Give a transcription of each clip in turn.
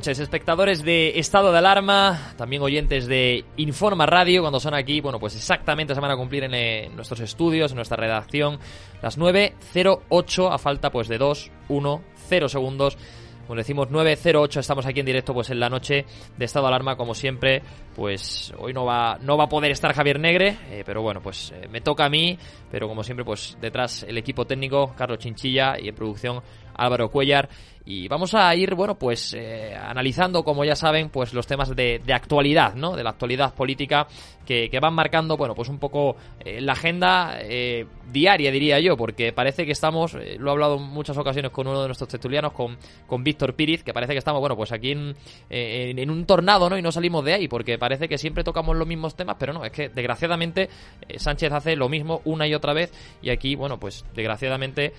Noches, espectadores de Estado de Alarma, también oyentes de Informa Radio, cuando son aquí, bueno, pues exactamente se van a cumplir en, nuestros estudios, en nuestra redacción, las 9.08 a falta pues de 2, 1, 0 segundos. Como decimos 9.08, estamos aquí en directo pues en la noche de Estado de Alarma, como siempre, pues hoy no va, no va a poder estar Javier Negre, eh, pero bueno, pues eh, me toca a mí, pero como siempre, pues detrás el equipo técnico, Carlos Chinchilla, y en producción Álvaro Cuellar. Y vamos a ir, bueno, pues eh, analizando, como ya saben, pues los temas de, actualidad, ¿no? De la actualidad política que, van marcando, bueno, pues un poco eh, la agenda eh, diaria, diría yo, porque parece que estamos, lo he hablado en muchas ocasiones con uno de nuestros tertulianos, con, con Víctor Píriz, que parece que estamos, bueno, pues aquí en, en, en, un tornado, ¿no? Y no salimos de ahí, porque parece que siempre tocamos los mismos temas, pero no, es que desgraciadamente Sánchez hace lo mismo una y otra vez, y aquí, bueno, pues desgraciadamente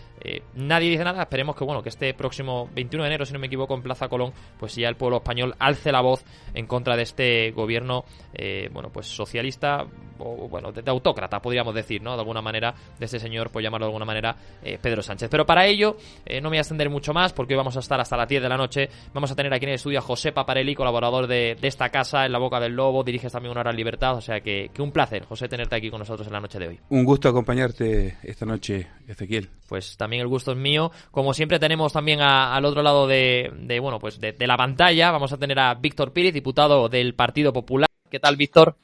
nadie dice nada, esperemos que, bueno, que este próximo 21 de enero, si no me equivoco, en Plaza Colón, pues ya el pueblo español alce la voz en contra de este gobierno, eh, bueno, pues socialista, o bueno, de, de, autócrata, podríamos decir, ¿no? De alguna manera, de este señor, por llamarlo de alguna manera, eh, Pedro Sánchez. Pero para ello, eh, no me voy a extender mucho más, porque hoy vamos a estar hasta las 10 de la noche. Vamos a tener aquí en el estudio a José Paparelli, colaborador de, de esta casa, en la boca del lobo, diriges también una hora en libertad, o sea que, que un placer, José, tenerte aquí con nosotros en la noche de hoy. Un gusto acompañarte esta noche, Ezequiel. Pues también el gusto es mío. Como siempre tenemos también a, al otro lado de, de bueno, pues de, de, la pantalla, vamos a tener a Víctor Pírez, diputado del Partido Popular. ¿Qué tal, Víctor?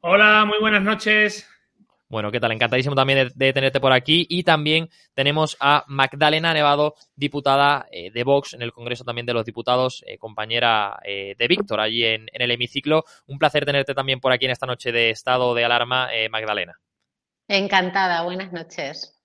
Hola, muy buenas noches. Bueno, ¿qué tal? Encantadísimo también de, de, tenerte por aquí. Y también tenemos a Magdalena Nevado, diputada eh, de Vox en el Congreso también de los Diputados, eh, compañera eh, de Víctor allí en, en, el hemiciclo. Un placer tenerte también por aquí en esta noche de estado de alarma, eh, Magdalena. Encantada, buenas noches.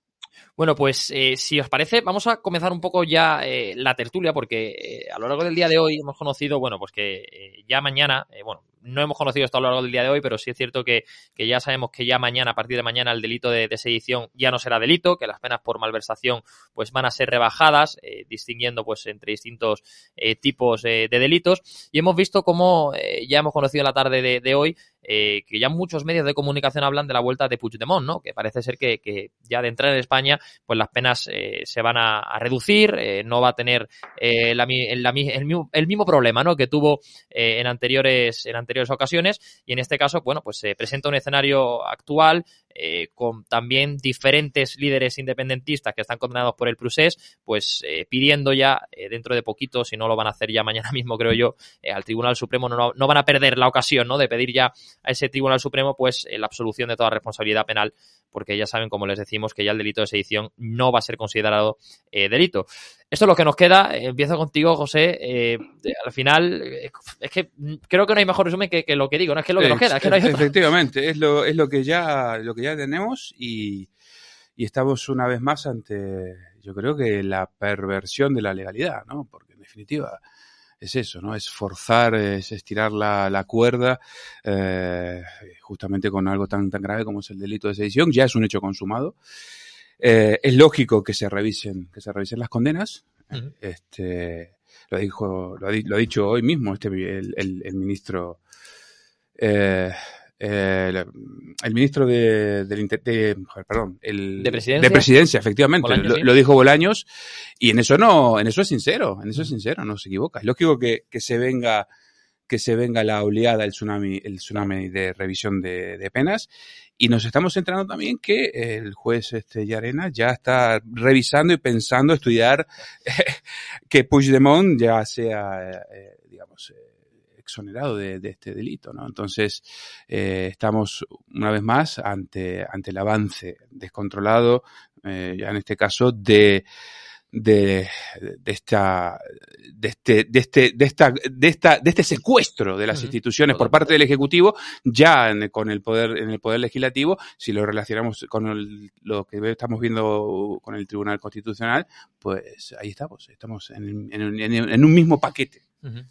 Bueno, pues eh, si os parece, vamos a comenzar un poco ya eh, la tertulia, porque eh, a lo largo del día de hoy hemos conocido, bueno, pues que eh, ya mañana, eh, bueno, no hemos conocido esto a lo largo del día de hoy, pero sí es cierto que, que ya sabemos que ya mañana, a partir de mañana, el delito de, de, sedición ya no será delito, que las penas por malversación pues van a ser rebajadas, eh, distinguiendo pues entre distintos eh, tipos de delitos. Y hemos visto cómo ya hemos conocido la tarde de, hoy eh, que ya muchos medios de comunicación hablan de la vuelta de Puigdemont, ¿no? Que parece ser que, que ya de entrar en España, pues las penas eh, se van a, reducir, eh, no va a tener eh, la, la, el, mismo, el, mismo, problema, ¿no? Que tuvo eh, en anteriores en anteriores ocasiones y en este caso, bueno, pues se presenta un escenario actual eh, con también diferentes líderes independentistas que están condenados por el procés, pues eh, pidiendo ya dentro de poquito, si no lo van a hacer ya mañana mismo, creo yo, al Tribunal Supremo no, no, van a perder la ocasión ¿no? de pedir ya a ese Tribunal Supremo pues la absolución de toda responsabilidad penal, porque ya saben, como les decimos, que ya el delito de sedición no va a ser considerado delito. Esto es lo que nos queda. Empiezo contigo, José. al final, es que creo que no hay mejor resumen que, lo que digo, no es que es lo que nos queda. efectivamente, es lo, es lo que ya, lo que ya tenemos y, estamos una vez más ante, yo creo que la perversión de la legalidad, ¿no? Porque en definitiva es eso, ¿no? Es forzar, es estirar la, cuerda, eh, justamente con algo tan, tan grave como es el delito de sedición. Ya es un hecho consumado. Eh, es lógico que se revisen, que se revisen las condenas. Este, lo dijo, lo ha, dicho hoy mismo este el ministro eh, eh, el ministro de, perdón, el, ¿De, presidencia? de presidencia, efectivamente, lo, dijo Bolaños, y en eso no, en eso es sincero, en eso es sincero, no se equivoca. Es lógico que, que se venga, que se venga la oleada, el tsunami, el tsunami de revisión de, penas, y nos estamos centrando también que el juez este Yarena ya está revisando y pensando estudiar que Puigdemont ya sea, eh, digamos, exonerado de, este delito, ¿no? Entonces, eh, estamos una vez más ante, ante el avance descontrolado, eh, ya en este caso, de, de, de, esta de este de este de esta de esta de este secuestro de las instituciones por parte del ejecutivo ya con el poder en el poder legislativo si lo relacionamos con lo que estamos viendo con el Tribunal Constitucional pues ahí estamos estamos en, en un mismo paquete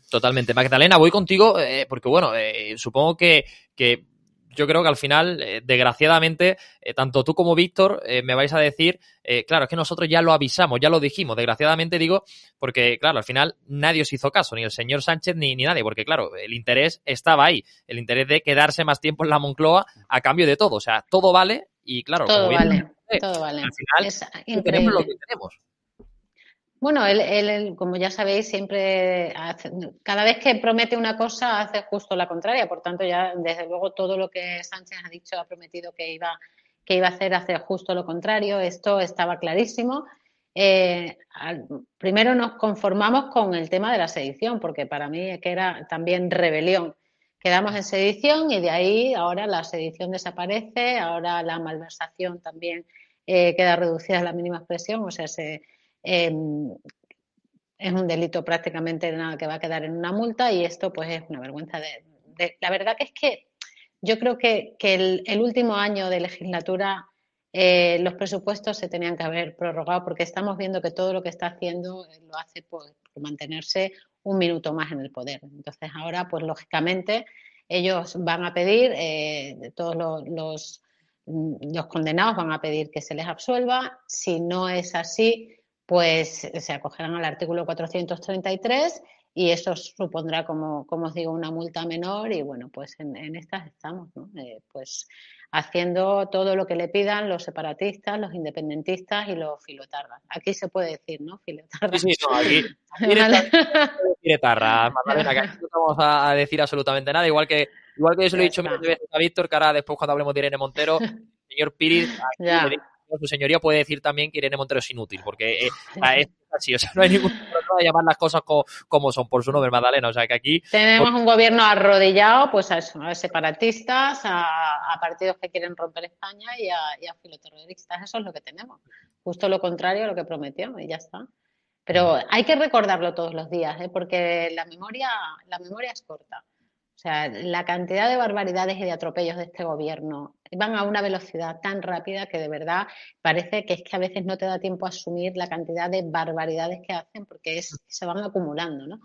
Totalmente. Magdalena, voy contigo eh, porque, bueno, eh, supongo que, que, yo creo que al final, eh, desgraciadamente, tanto tú como Víctor me vais a decir, claro, es que nosotros ya lo avisamos, ya lo dijimos. Desgraciadamente digo, porque, claro, al final nadie os hizo caso, ni el señor Sánchez ni, ni nadie, porque, claro, el interés estaba ahí, el interés de quedarse más tiempo en la Moncloa a cambio de todo. O sea, todo vale y, claro, todo vale. todo vale. Al final, es tenemos lo que tenemos. Bueno, él, como ya sabéis, siempre, cada vez que promete una cosa, hace justo la contraria. Por tanto, ya desde luego todo lo que Sánchez ha dicho, ha prometido que iba, que iba a hacer, hace justo lo contrario. Esto estaba clarísimo. Eh, primero nos conformamos con el tema de la sedición, porque para mí es que era también rebelión. Quedamos en sedición y de ahí ahora la sedición desaparece, ahora la malversación también eh, queda reducida a la mínima expresión, o sea, se, Em, es un delito prácticamente nada que va a quedar en una multa y esto pues es una vergüenza. De, la verdad que es que yo creo que, el, último año de legislatura eh, los presupuestos se tenían que haber prorrogado porque estamos viendo que todo lo que está haciendo eh, lo hace por, mantenerse un minuto más en el poder. Entonces ahora pues lógicamente ellos van a pedir, eh, todos los, los condenados van a pedir que se les absuelva. Si no es así, pues se acogerán al artículo 433 y eso supondrá, como, como os digo, una multa menor y bueno, pues en, estas estamos, ¿no? Eh, pues haciendo todo lo que le pidan los separatistas, los independentistas y los filotarras. Aquí se puede decir, ¿no? Filotarras. Sí, sí, no, aquí, filotarras, Magdalena, que aquí no vamos a decir absolutamente nada, igual que igual que yo se lo he dicho mil veces a Víctor, que ahora después cuando hablemos de Irene Montero, señor Piris, aquí su señoría puede decir también que Irene Montero es inútil, porque eh, es así, o sea, no hay ningún problema de llamar las cosas como, son por su nombre, Magdalena, o sea que aquí... Tenemos un gobierno arrodillado, pues a eso, a separatistas, a, partidos que quieren romper España y a, y a filoterroristas, eso es lo que tenemos, justo lo contrario a lo que prometió y ya está. Pero hay que recordarlo todos los días, ¿eh? porque la memoria, la memoria es corta. O sea, la cantidad de barbaridades y de atropellos de este gobierno van a una velocidad tan rápida que de verdad parece que es que a veces no te da tiempo a asumir la cantidad de barbaridades que hacen porque es, se van acumulando, ¿no?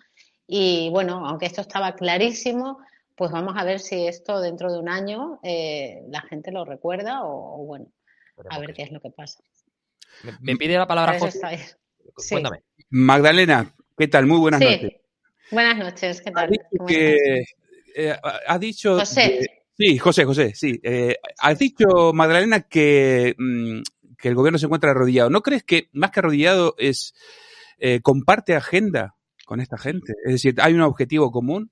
Y bueno, aunque esto estaba clarísimo, pues vamos a ver si esto dentro de un año eh, la gente lo recuerda o, bueno, a ver qué es lo que pasa. Me, pide la palabra José. Cuéntame. Magdalena, ¿qué tal? Muy buenas noches. Buenas noches, ¿qué tal? Eh, ha dicho... José. sí, José, José, sí. Eh, has dicho, Magdalena, que, mm, que, el gobierno se encuentra arrodillado. ¿No crees que más que arrodillado es eh, comparte agenda con esta gente? Es decir, ¿hay un objetivo común?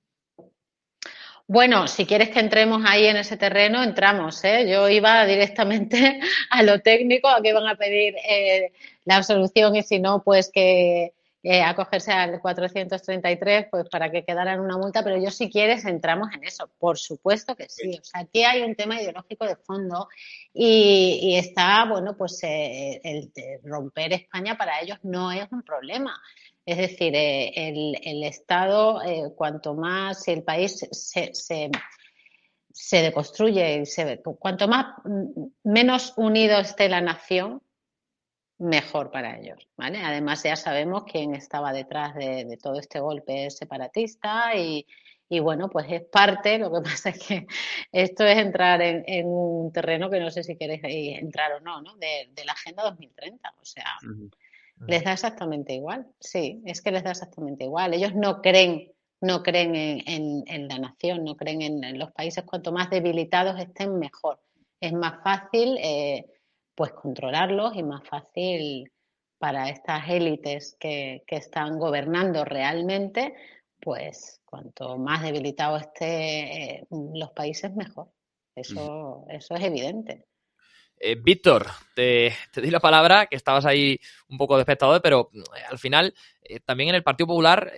Bueno, si quieres que entremos ahí en ese terreno, entramos. ¿eh? Yo iba directamente a lo técnico, a que iban a pedir eh, la absolución y si no, pues que eh, acogerse al 433 pues para que quedara en una multa, pero yo si quieres entramos en eso, por supuesto que sí. O sea, aquí hay un tema ideológico de fondo y, está, bueno, pues eh, el romper España para ellos no es un problema. Es decir, eh, el, Estado, cuanto más, el país se, se, se deconstruye, se, cuanto más mm, menos unido esté la nación, mejor para ellos, ¿vale? Además ya sabemos quién estaba detrás de, todo este golpe separatista y, bueno, pues es parte, lo que pasa es que esto es entrar en, un terreno que no sé si queréis entrar o no, ¿no? De, la Agenda 2030, o sea, les da exactamente igual, sí, es que les da exactamente igual, ellos no creen no creen en, la nación, no creen en, los países, cuanto más debilitados estén, mejor. Es más fácil eh, pues controlarlos y más fácil para estas élites que, están gobernando realmente, pues cuanto más debilitados esté eh, los países, mejor. Eso, eso es evidente. Eh, Víctor, te, te, di la palabra, que estabas ahí un poco de espectador, pero eh, al final, también en el Partido Popular,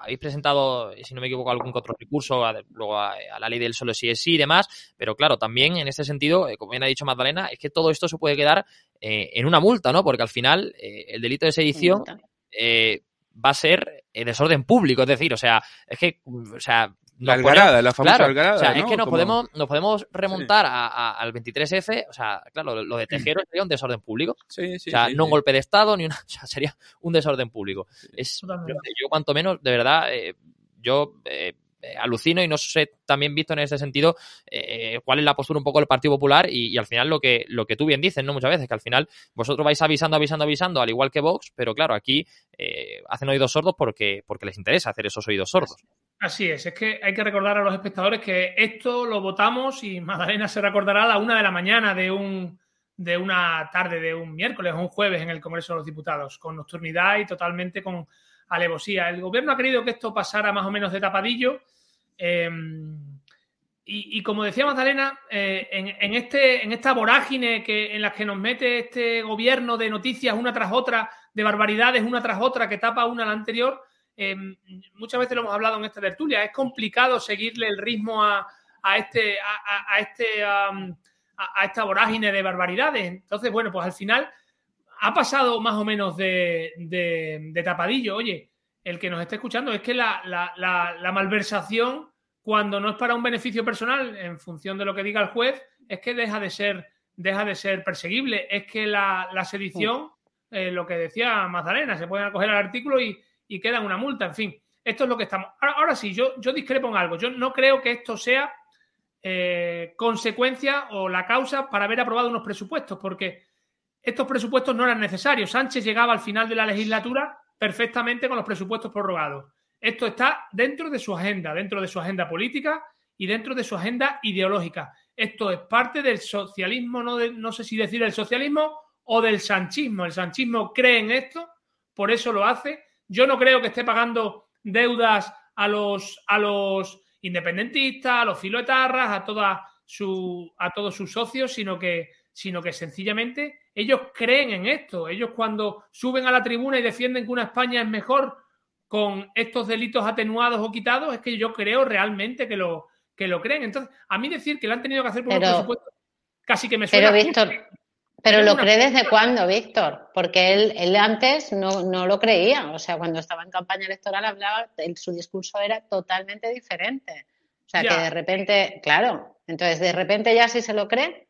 habéis presentado, si no me equivoco, algún otro recurso a, luego a, la ley del solo sí es sí y demás, pero claro, también en este sentido, eh, como bien ha dicho Magdalena, es que todo esto se puede quedar eh, en una multa, ¿no? Porque al final eh, el delito de sedición va a ser desorden público, es decir, o sea, es que, o sea, la algarada, la famosa algarada. O sea, es que nos, podemos, nos podemos remontar al 23F, o sea, claro, lo de Tejero sería un desorden público. Sí, sí, o sea, no un golpe de Estado, ni una. O sea, sería un desorden público. Es, yo, cuanto menos, de verdad, eh, yo eh, eh, alucino y no sé también visto en ese sentido eh, cuál es la postura un poco del Partido Popular y, al final lo que, lo que tú bien dices, ¿no? Muchas veces, que al final vosotros vais avisando, avisando, avisando, al igual que Vox, pero claro, aquí eh, hacen oídos sordos porque, porque les interesa hacer esos oídos sordos. Así es, es que hay que recordar a los espectadores que esto lo votamos y Magdalena se recordará a la una de la mañana de un de una tarde de un miércoles o un jueves en el Congreso de los Diputados, con nocturnidad y totalmente con alevosía. El gobierno ha querido que esto pasara más o menos de tapadillo Em, y, como decía Magdalena, eh, en, este, en esta vorágine que, en la que nos mete este gobierno de noticias una tras otra, de barbaridades una tras otra, que tapa una a la anterior, em, muchas veces lo hemos hablado en esta tertulia, es complicado seguirle el ritmo a, este, a, este a, esta vorágine de barbaridades. Entonces, bueno, pues al final ha pasado más o menos de, tapadillo. Oye, el que nos esté escuchando es que la, la malversación cuando no es para un beneficio personal, en función de lo que diga el juez, es que deja de ser, deja de ser perseguible. Es que la, sedición, eh, lo que decía Magdalena, se pueden acoger al artículo y, queda una multa. En fin, esto es lo que estamos. Ahora, sí, yo, yo discrepo en algo. Yo no creo que esto sea eh, consecuencia o la causa para haber aprobado unos presupuestos, porque estos presupuestos no eran necesarios. Sánchez llegaba al final de la legislatura perfectamente con los presupuestos prorrogados. Esto está dentro de su agenda, dentro de su agenda política y dentro de su agenda ideológica. Esto es parte del socialismo, no, no sé si decir el socialismo o del sanchismo. El sanchismo cree en esto, por eso lo hace. Yo no creo que esté pagando deudas a los, a los independentistas, a los filoetarras, a, toda su, a todos sus socios, sino que, sino que sencillamente ellos creen en esto. Ellos cuando suben a la tribuna y defienden que una España es mejor con estos delitos atenuados o quitados, es que yo creo realmente que lo, que lo creen. Entonces, a mí decir que lo han tenido que hacer por pero, presupuesto casi que me suena. Pero, Víctor, pero lo cree desde cuándo, Víctor? Porque él, él antes no, no, lo creía. O sea, cuando estaba en campaña electoral hablaba, su discurso era totalmente diferente. O sea, que de repente, claro, entonces de repente ya sí se lo cree.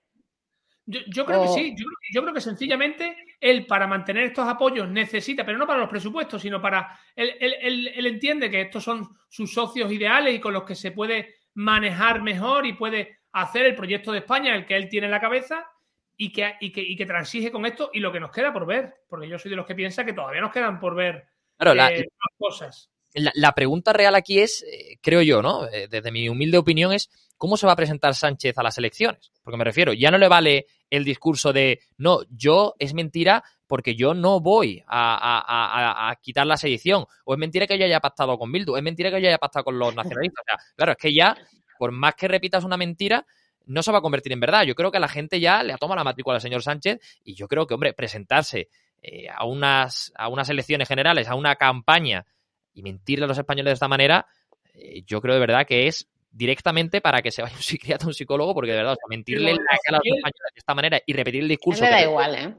Yo, creo que sí, yo, creo que sencillamente él para mantener estos apoyos necesita, pero no para los presupuestos, sino para, él, él, entiende que estos son sus socios ideales y con los que se puede manejar mejor y puede hacer el proyecto de España, el que él tiene en la cabeza, y que, y que, y que transige con esto y lo que nos queda por ver, porque yo soy de los que piensa que todavía nos quedan por ver eh, cosas. La, pregunta real aquí es, eh, creo yo, ¿no? Eh, desde mi humilde opinión es, ¿cómo se va a presentar Sánchez a las elecciones? Porque me refiero, ya no le vale el discurso de no, yo es mentira porque yo no voy a, quitar la sedición. O es mentira que yo haya pactado con Bildu, es mentira que yo haya pactado con los nacionalistas. claro, es que ya, por más que repitas una mentira, no se va a convertir en verdad. Yo creo que a la gente ya le ha tomado la matrícula al señor Sánchez y yo creo que, hombre, presentarse eh, a, unas, a unas elecciones generales, a una campaña y mentirle a los españoles de esta manera, eh, yo creo de verdad que es directamente para que se vaya un psiquiatra, un psicólogo, porque de verdad, mentirle a los españoles de esta manera y repetir el discurso. Me da igual, ¿eh?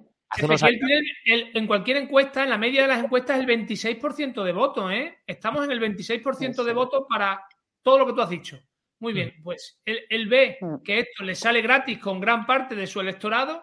en cualquier encuesta, en la media de las encuestas, el 26% de votos, ¿eh? Estamos en el 26% de votos para todo lo que tú has dicho. Muy bien, pues él, ve que esto le sale gratis con gran parte de su electorado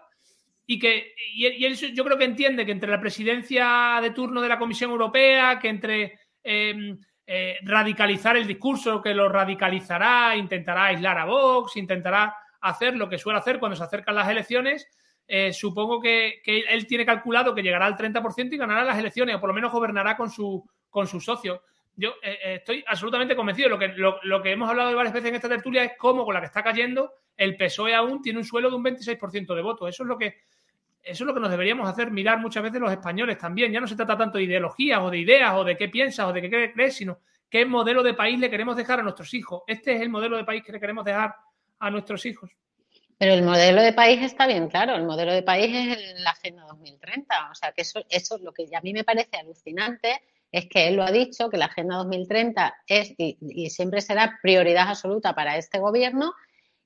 y que y él, yo creo que entiende que entre la presidencia de turno de la Comisión Europea, que entre em, eh, radicalizar el discurso, que lo radicalizará, intentará aislar a Vox, intentará hacer lo que suele hacer cuando se acercan las elecciones, eh, supongo que, él tiene calculado que llegará al 30% y ganará las elecciones, o por lo menos gobernará con su, con su socio. Yo eh, eh, estoy absolutamente convencido. Lo que, lo, que hemos hablado varias veces en esta tertulia es cómo con la que está cayendo el PSOE aún tiene un suelo de un 26% de votos. Eso es lo que eso es lo que nos deberíamos hacer mirar muchas veces los españoles también. Ya no se trata tanto de ideologías o de ideas o de qué piensas o de qué crees, sino qué modelo de país le queremos dejar a nuestros hijos. Este es el modelo de país que le queremos dejar a nuestros hijos. Pero el modelo de país está bien claro, el modelo de país es la Agenda 2030. O sea, que eso, eso es lo que a mí me parece alucinante, es que él lo ha dicho, que la Agenda 2030 es y, siempre será prioridad absoluta para este gobierno.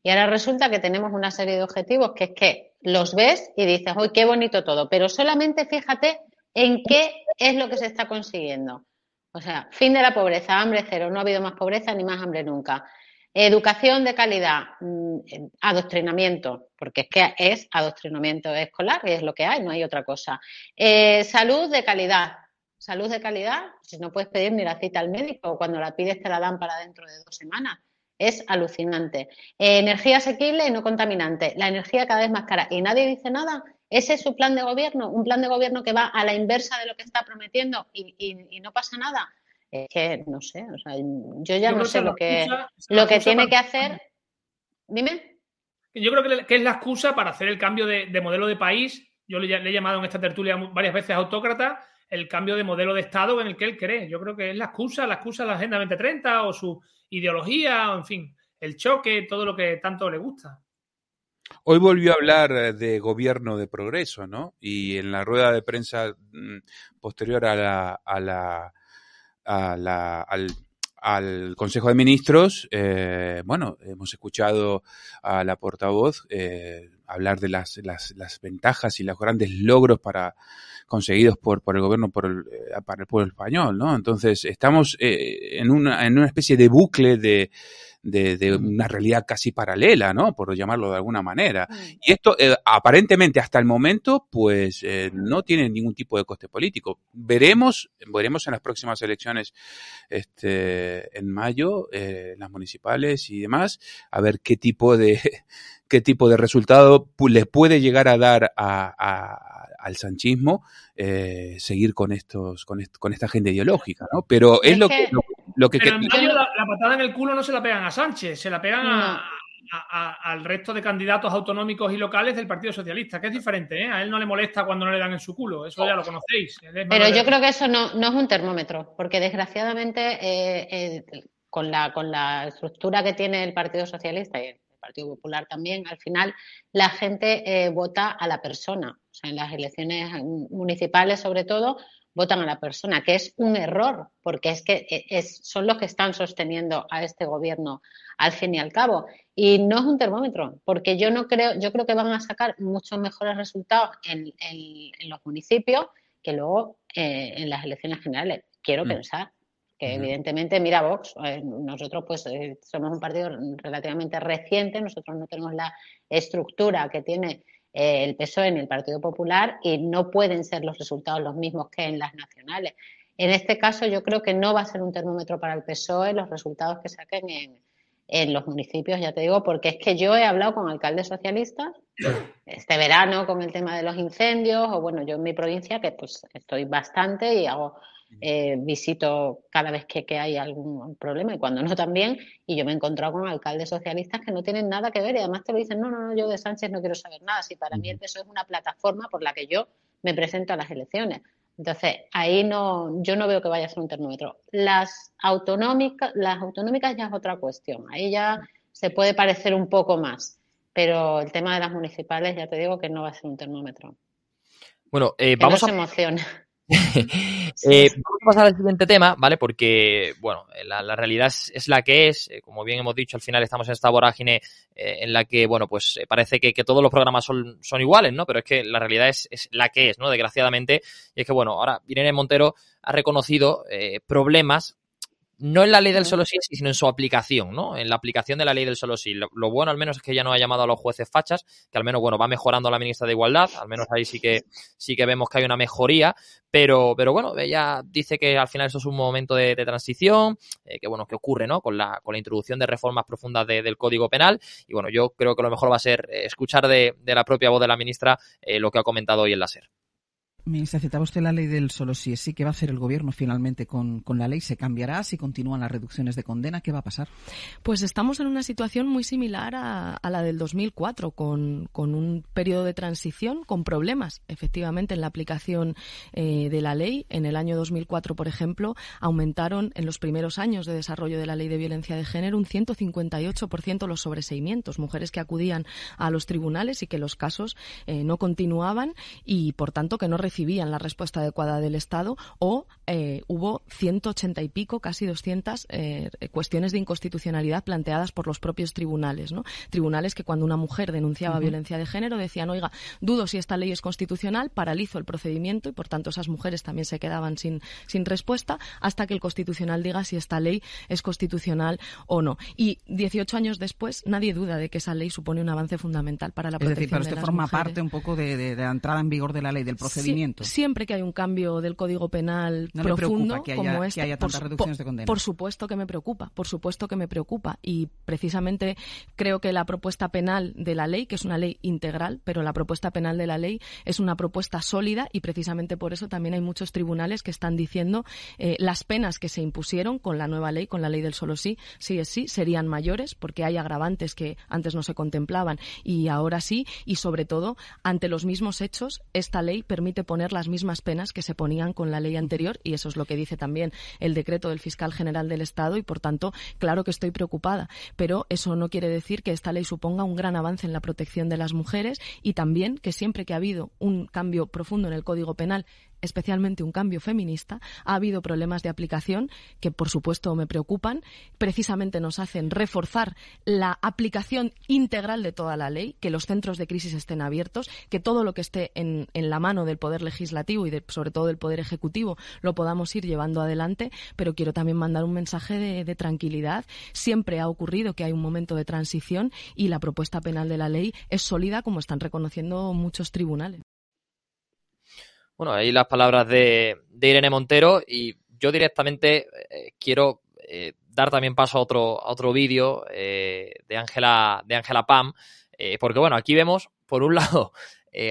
Y ahora resulta que tenemos una serie de objetivos que es que los ves y dices, ¡uy, qué bonito todo! Pero solamente fíjate en qué es lo que se está consiguiendo. O sea, fin de la pobreza, hambre cero, no ha habido más pobreza ni más hambre nunca. Educación de calidad, mm, adoctrinamiento, porque es que es adoctrinamiento escolar y es lo que hay, no hay otra cosa. Eh, salud de calidad, salud de calidad, si no puedes pedir ni la cita al médico, cuando la pides te la dan para dentro de dos semanas. Es alucinante. Eh, energía asequible y no contaminante. La energía cada vez más cara. Y nadie dice nada. Ese es su plan de gobierno, un plan de gobierno que va a la inversa de lo que está prometiendo y no pasa nada es que no sé, o sea, yo ya no sé lo que, lo que tiene que hacer. Dime. Yo creo que, es la excusa para hacer el cambio de, modelo de país. Yo le, he llamado en esta tertulia varias veces autócrata, el cambio de modelo de Estado en el que él cree. Yo creo que es la excusa, la excusa de la Agenda 2030 o su ideología, o en fin, el choque, todo lo que tanto le gusta. Hoy volvió a hablar de gobierno de progreso, ¿no? Y en la rueda de prensa mm, posterior a la al, Consejo de Ministros, eh, bueno, hemos escuchado a la portavoz eh, hablar de las, las, las, ventajas y los grandes logros para conseguidos por, por el gobierno por el, eh, para el pueblo español, ¿no? Entonces, estamos en, una, en una especie de bucle de, de, una realidad casi paralela, ¿no? Por llamarlo de alguna manera. Y esto, eh, aparentemente, hasta el momento, pues eh, no tiene ningún tipo de coste político. Veremos, veremos en las próximas elecciones este, en mayo, eh, las municipales y demás, a ver qué tipo de, qué tipo de resultado le puede llegar a dar al sanchismo seguir con estos con, con esta agenda ideológica, ¿no? Pero es, lo que, lo que, Pero en la, patada en el culo no se la pegan a Sánchez, se la pegan al resto de candidatos autonómicos y locales del Partido Socialista, que es diferente, ¿eh? A él no le molesta cuando no le dan en su culo, eso ya lo conocéis. Pero yo creo que eso no, es un termómetro, porque desgraciadamente eh, eh, con, la, con la estructura que tiene el Partido Socialista y el Partido Popular también, al final la gente vota a la persona. O sea, en las elecciones municipales sobre todo, votan a la persona, que es un error, porque es que e, son los que están sosteniendo a este gobierno al fin y al cabo. Y no es un termómetro, porque yo no creo, yo creo que van a sacar muchos mejores resultados en, los municipios que luego eh, en las elecciones generales. Quiero mm. pensar que evidentemente, mira Vox, eh, nosotros pues eh, somos un partido relativamente reciente, nosotros no tenemos la estructura que tiene eh, el PSOE en el Partido Popular y no pueden ser los resultados los mismos que en las nacionales. En este caso yo creo que no va a ser un termómetro para el PSOE los resultados que saquen en, en los municipios, ya te digo, porque es que yo he hablado con alcaldes socialistas este verano con el tema de los incendios, o bueno, yo en mi provincia, que pues estoy bastante y hago eh, visito cada vez que, hay algún problema y cuando no también. Y yo me he encontrado con alcaldes socialistas que no tienen nada que ver y además te lo dicen, no, no, no, yo de Sánchez no quiero saber nada. Si para mí el PSOE es una plataforma por la que yo me presento a las elecciones. Entonces, ahí no, yo no veo que vaya a ser un termómetro. Las autonómicas, las autonómicas ya es otra cuestión. Ahí ya se puede parecer un poco más. Pero el tema de las municipales, ya te digo que no va a ser un termómetro. Bueno, eh, vamos a. Eh, vamos a pasar al siguiente tema, ¿vale? Porque, bueno, la, realidad es, la que es. Eh, como bien hemos dicho, al final estamos en esta vorágine en la que, bueno, pues parece que, todos los programas son, son, iguales, ¿no? Pero es que la realidad es, es, la que es, ¿no? Desgraciadamente. Y es que, bueno, ahora Irene Montero ha reconocido problemas no en la ley del solo sí, sino en su aplicación, ¿no? En la aplicación de la ley del solo sí. Lo, bueno, al menos, es que ya no ha llamado a los jueces fachas, que al menos, bueno, va mejorando la ministra de Igualdad, al menos ahí sí que, sí que vemos que hay una mejoría, pero, pero bueno, ella dice que al final eso es un momento de, transición, eh, que bueno, que ocurre, ¿no? Con la, con la introducción de reformas profundas del Código Penal, y bueno, yo creo que lo mejor va a ser eh, escuchar de, la propia voz de la ministra eh, lo que ha comentado hoy en la SER. Ministra, citaba usted la ley del solo sí es sí. ¿Qué va a hacer el Gobierno finalmente con, con, la ley? ¿Se cambiará si continúan las reducciones de condena? ¿Qué va a pasar? Pues estamos en una situación muy similar a, a la del 2004, con, con, un periodo de transición con problemas, efectivamente, en la aplicación eh, de la ley. En el año 2004, por ejemplo, aumentaron en los primeros años de desarrollo de la ley de violencia de género un 158% los sobreseimientos, mujeres que acudían a los tribunales y que los casos eh, no continuaban y, por tanto, que no recibían recibían la respuesta adecuada del Estado o eh, hubo 180 y pico, casi 200 eh, cuestiones de inconstitucionalidad planteadas por los propios tribunales. ¿no? Tribunales que cuando una mujer denunciaba violencia de género decían, oiga, dudo si esta ley es constitucional, paralizo el procedimiento y por tanto esas mujeres también se quedaban sin, sin respuesta hasta que el constitucional diga si esta ley es constitucional o no. Y 18 años después nadie duda de que esa ley supone un avance fundamental para la protección es decir, pero esto forma parte un poco de, la entrada en vigor de la ley, del procedimiento. Siempre que hay un cambio del Código Penal profundo que como este, haya tantas reducciones de condena. Por supuesto que me preocupa, por supuesto que me preocupa. Y precisamente creo que la propuesta penal de la ley, que es una ley integral, pero la propuesta penal de la ley es una propuesta sólida y precisamente por eso también hay muchos tribunales que están diciendo eh, las penas que se impusieron con la nueva ley, con la ley del solo sí, sí es sí, serían mayores porque hay agravantes que antes no se contemplaban y ahora sí. Y sobre todo, ante los mismos hechos, esta ley permite poner las mismas penas que se ponían con la ley anterior y eso es lo que dice también el decreto del fiscal general del Estado y por tanto, claro que estoy preocupada, pero eso no quiere decir que esta ley suponga un gran avance en la protección de las mujeres y también que siempre que ha habido un cambio profundo en el Código Penal especialmente un cambio feminista, ha habido problemas de aplicación que, por supuesto, me preocupan. Precisamente nos hacen reforzar la aplicación integral de toda la ley, que los centros de crisis estén abiertos, que todo lo que esté en, la mano del Poder Legislativo y, sobre todo, del Poder Ejecutivo lo podamos ir llevando adelante. Pero quiero también mandar un mensaje de, de tranquilidad. Siempre ha ocurrido que hay un momento de transición y la propuesta penal de la ley es sólida, como están reconociendo muchos tribunales. Bueno, ahí las palabras de, Irene Montero y yo directamente eh, quiero eh, dar también paso a otro, a otro vídeo eh, de Ángela de Ángela Pam, porque bueno, aquí vemos por un lado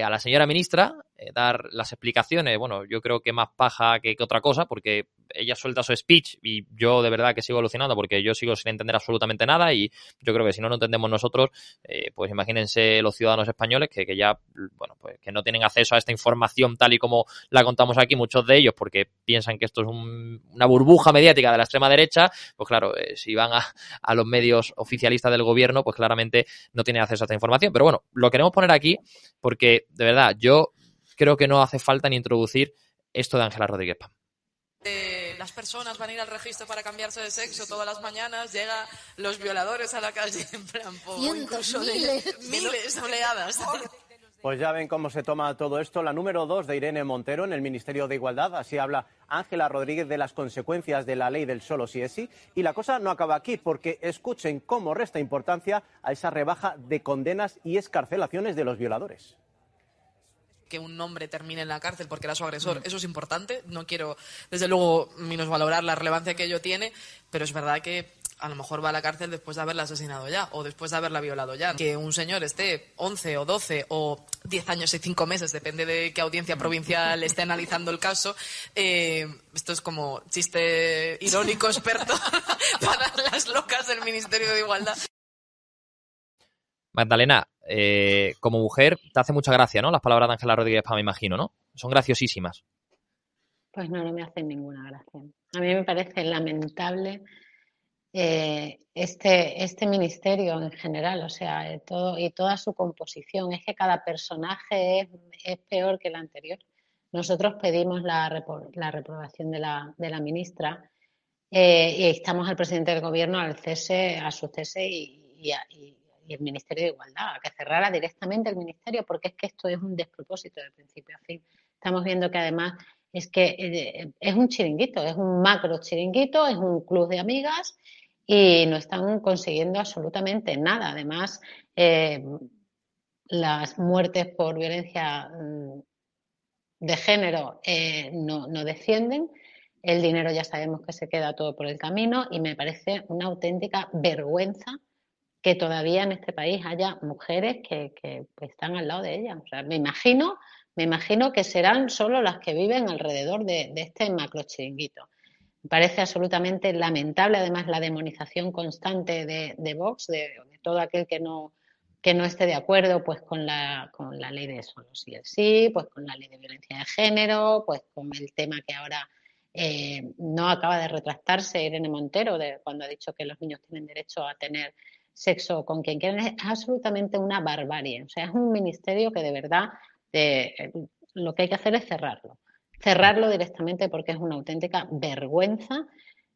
a la señora ministra dar las explicaciones, bueno, yo creo que más paja que, que otra cosa, porque ella suelta su speech y yo de verdad que sigo alucinando porque yo sigo sin entender absolutamente nada y yo creo que si no lo entendemos nosotros, eh, pues imagínense los ciudadanos españoles que, que, ya, bueno, pues que no tienen acceso a esta información tal y como la contamos aquí, muchos de ellos porque piensan que esto es una burbuja mediática de la extrema derecha, pues claro, eh, si van a, a los medios oficialistas del gobierno, pues claramente no tienen acceso a esta información. Pero bueno, lo queremos poner aquí porque de verdad yo creo que no hace falta ni introducir esto de Ángela Rodríguez Pam las personas van a ir al registro para cambiarse de sexo todas las mañanas, llegan los violadores a la calle en plan, incluso miles, miles oleadas. Pues ya ven cómo se toma todo esto. La número dos de Irene Montero en el Ministerio de Igualdad. Así habla Ángela Rodríguez de las consecuencias de la ley del solo si es sí. Y la cosa no acaba aquí, porque escuchen cómo resta importancia a esa rebaja de condenas y escarcelaciones de los violadores que un hombre termine en la cárcel porque era su agresor. Mm. Eso es importante. No quiero, desde luego, valorar la relevancia que ello tiene, pero es verdad que a lo mejor va a la cárcel después de haberla asesinado ya o después de haberla violado ya. Que un señor esté 11 o 12 o 10 años y 5 meses, depende de qué audiencia provincial esté analizando el caso, eh, esto es como chiste irónico experto para las locas del Ministerio de Igualdad. Magdalena, eh, como mujer, te hace mucha gracia, ¿no? Las palabras de Ángela Rodríguez Paz, me imagino, ¿no? Son graciosísimas. Pues no, no me hacen ninguna gracia. A mí me parece lamentable eh, este, este ministerio en general, o sea, todo, y toda su composición. Es que cada personaje es, peor que el anterior. Nosotros pedimos la, reprobación de la, de la ministra eh, y estamos al presidente del gobierno al cese, a su cese y, y, el Ministerio de Igualdad, que cerrara directamente el ministerio, porque es que esto es un despropósito de principio a fin. Estamos viendo que además es que eh, es un chiringuito, es un macro chiringuito, es un club de amigas y no están consiguiendo absolutamente nada. Además, eh, las muertes por violencia mm, de género eh, no, no descienden. El dinero ya sabemos que se queda todo por el camino y me parece una auténtica vergüenza que todavía en este país haya mujeres que, que están al lado de ella. O sea, me imagino me imagino que serán solo las que viven alrededor de, este macro chiringuito. Me parece absolutamente lamentable, además, la demonización constante de, Vox, de, todo aquel que no, esté de acuerdo pues con la, con la ley de solo sí el sí, pues con la ley de violencia de género, pues con el tema que ahora eh, no acaba de retractarse Irene Montero de, cuando ha dicho que los niños tienen derecho a tener sexo con quien quieran. Es absolutamente una barbarie. O sea, es un ministerio que de verdad lo que hay que hacer es cerrarlo. Cerrarlo directamente porque es una auténtica vergüenza.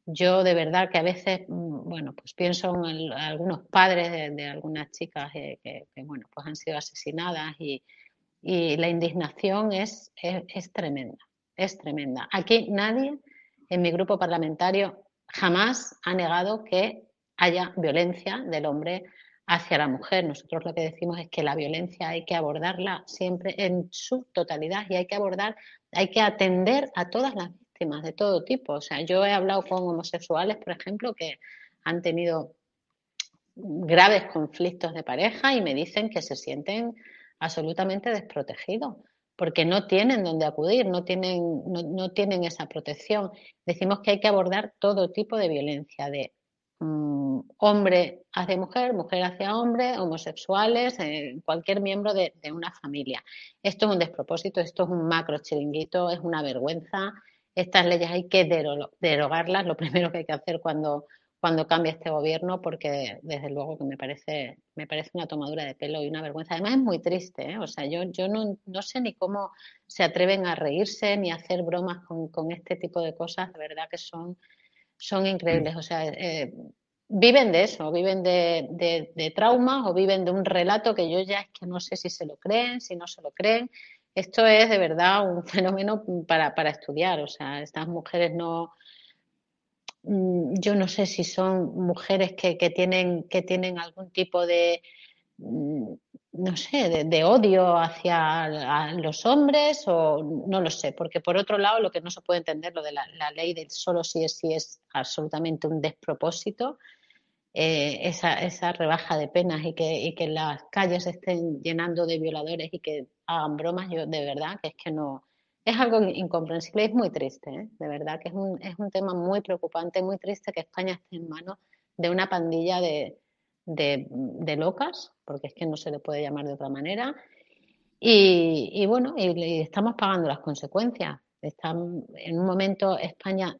Yo de verdad que a veces, mm, bueno, pues pienso en algunos padres de, algunas chicas que, bueno, pues han sido asesinadas y, la indignación es, es tremenda, es tremenda. Aquí nadie en mi grupo parlamentario jamás ha negado que haya violencia del hombre hacia la mujer. Nosotros lo que decimos es que la violencia hay que abordarla siempre en su totalidad y hay que abordar, hay que atender a todas las víctimas de todo tipo. O sea, yo he hablado con homosexuales, por ejemplo, que han tenido graves conflictos de pareja y me dicen que se sienten absolutamente desprotegidos porque no tienen dónde acudir, no tienen, no, no tienen esa protección. Decimos que hay que abordar todo tipo de violencia, de Mm, hombre hacia mujer, mujer hacia hombre, homosexuales, eh, cualquier miembro de, una familia. Esto es un despropósito, esto es un macro chiringuito, es una vergüenza. Estas leyes hay que derogarlas, lo primero que hay que hacer cuando, cuando cambie este gobierno, porque desde luego que me parece, me parece una tomadura de pelo y una vergüenza. Además es muy triste, ¿eh? o sea, yo, yo no, no, sé ni cómo se atreven a reírse ni a hacer bromas con, con este tipo de cosas, de verdad que son son increíbles. O sea, eh, viven de eso, viven de, de, traumas o viven de un relato que yo ya es que no sé si se lo creen, si no se lo creen. Esto es de verdad un fenómeno para, para estudiar. O sea, estas mujeres no. Mm, yo no sé si son mujeres que, que tienen, que tienen algún tipo de mm, no sé, de, odio hacia los hombres o no lo sé, porque por otro lado lo que no se puede entender, lo de la, ley del solo sí es sí es absolutamente un despropósito, eh, esa, esa, rebaja de penas y que, y que las calles estén llenando de violadores y que hagan bromas, yo de verdad que es que no, es algo incomprensible, es muy triste, ¿eh? de verdad que es un, es un tema muy preocupante, muy triste que España esté en manos de una pandilla de, de, locas, porque es que no se le puede llamar de otra manera. Y, bueno, y, estamos pagando las consecuencias. Están en un momento España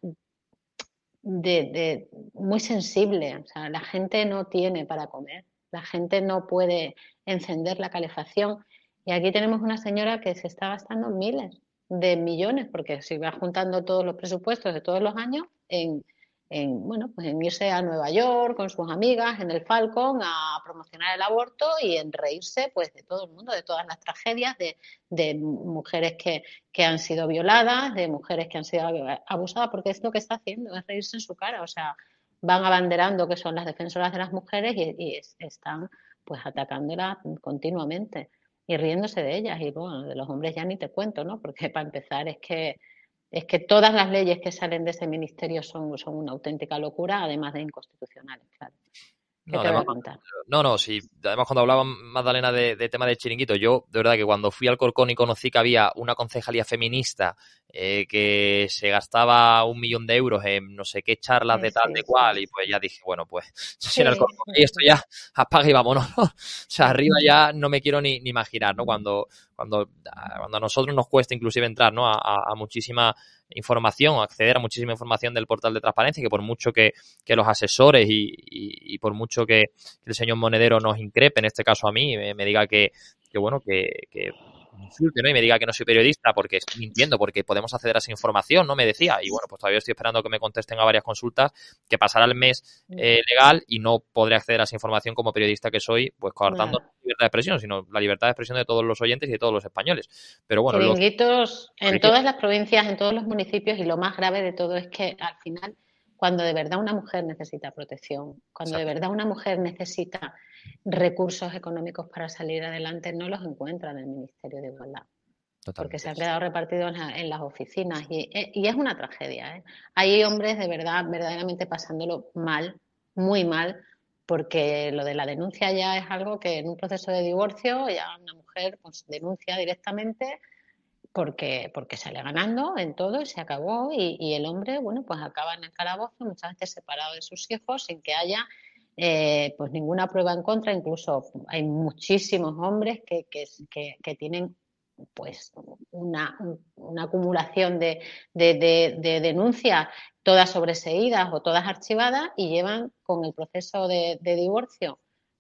de, muy sensible, o sea, la gente no tiene para comer, la gente no puede encender la calefacción. Y aquí tenemos una señora que se está gastando miles de millones, porque se va juntando todos los presupuestos de todos los años en, en, bueno, pues irse a Nueva York con sus amigas en el Falcon a promocionar el aborto y en reírse pues de todo el mundo, de todas las tragedias, de, de mujeres que, que, han sido violadas, de mujeres que han sido abusadas, porque es lo que está haciendo, es reírse en su cara, o sea, van abanderando que son las defensoras de las mujeres y, están pues atacándolas continuamente y riéndose de ellas y bueno, de los hombres ya ni te cuento, ¿no? Porque para empezar es que es que todas las leyes que salen de ese ministerio son, son una auténtica locura, además de inconstitucionales, claro. No, no, sí. Además, cuando hablaba Magdalena de, tema de chiringuito, yo, de verdad, que cuando fui al Corcón y conocí que había una concejalía feminista eh, que se gastaba un millón de euros en no sé qué charlas de tal, de cual, y pues ya dije, bueno, pues, si en el y esto ya apaga y vámonos, o sea, arriba ya no me quiero ni, ni imaginar, ¿no? Cuando, cuando, cuando a nosotros nos cuesta inclusive entrar, ¿no? a muchísima información, acceder a muchísima información del portal de transparencia, que por mucho que, los asesores y, por mucho que, el señor Monedero nos increpe, en este caso a mí, me, diga que, que bueno, que, que y me diga que no soy periodista porque estoy mintiendo, porque podemos acceder a esa información, ¿no? Me decía. Y bueno, pues todavía estoy esperando que me contesten a varias consultas, que pasará el mes eh, legal y no podré acceder a esa información como periodista que soy, pues coartando la libertad de expresión, sino la libertad de expresión de todos los oyentes y de todos los españoles. Pero bueno. Los... en todas las provincias, en todos los municipios, y lo más grave de todo es que al final cuando de verdad una mujer necesita protección, cuando de verdad una mujer necesita recursos económicos para salir adelante, no los encuentra en el Ministerio de Igualdad. Porque se han quedado repartidos en, las oficinas y, eh, es una tragedia. ¿eh? Hay hombres de verdad, verdaderamente pasándolo mal, muy mal, porque lo de la denuncia ya es algo que en un proceso de divorcio ya una mujer pues, denuncia directamente porque, porque sale ganando en todo y se acabó y, el hombre, bueno, pues acaba en el calabozo, muchas veces separado de sus hijos sin que haya eh, pues ninguna prueba en contra, incluso hay muchísimos hombres que, que, tienen pues una, una acumulación de, de, denuncias, todas sobreseídas o todas archivadas y llevan con el proceso de, divorcio,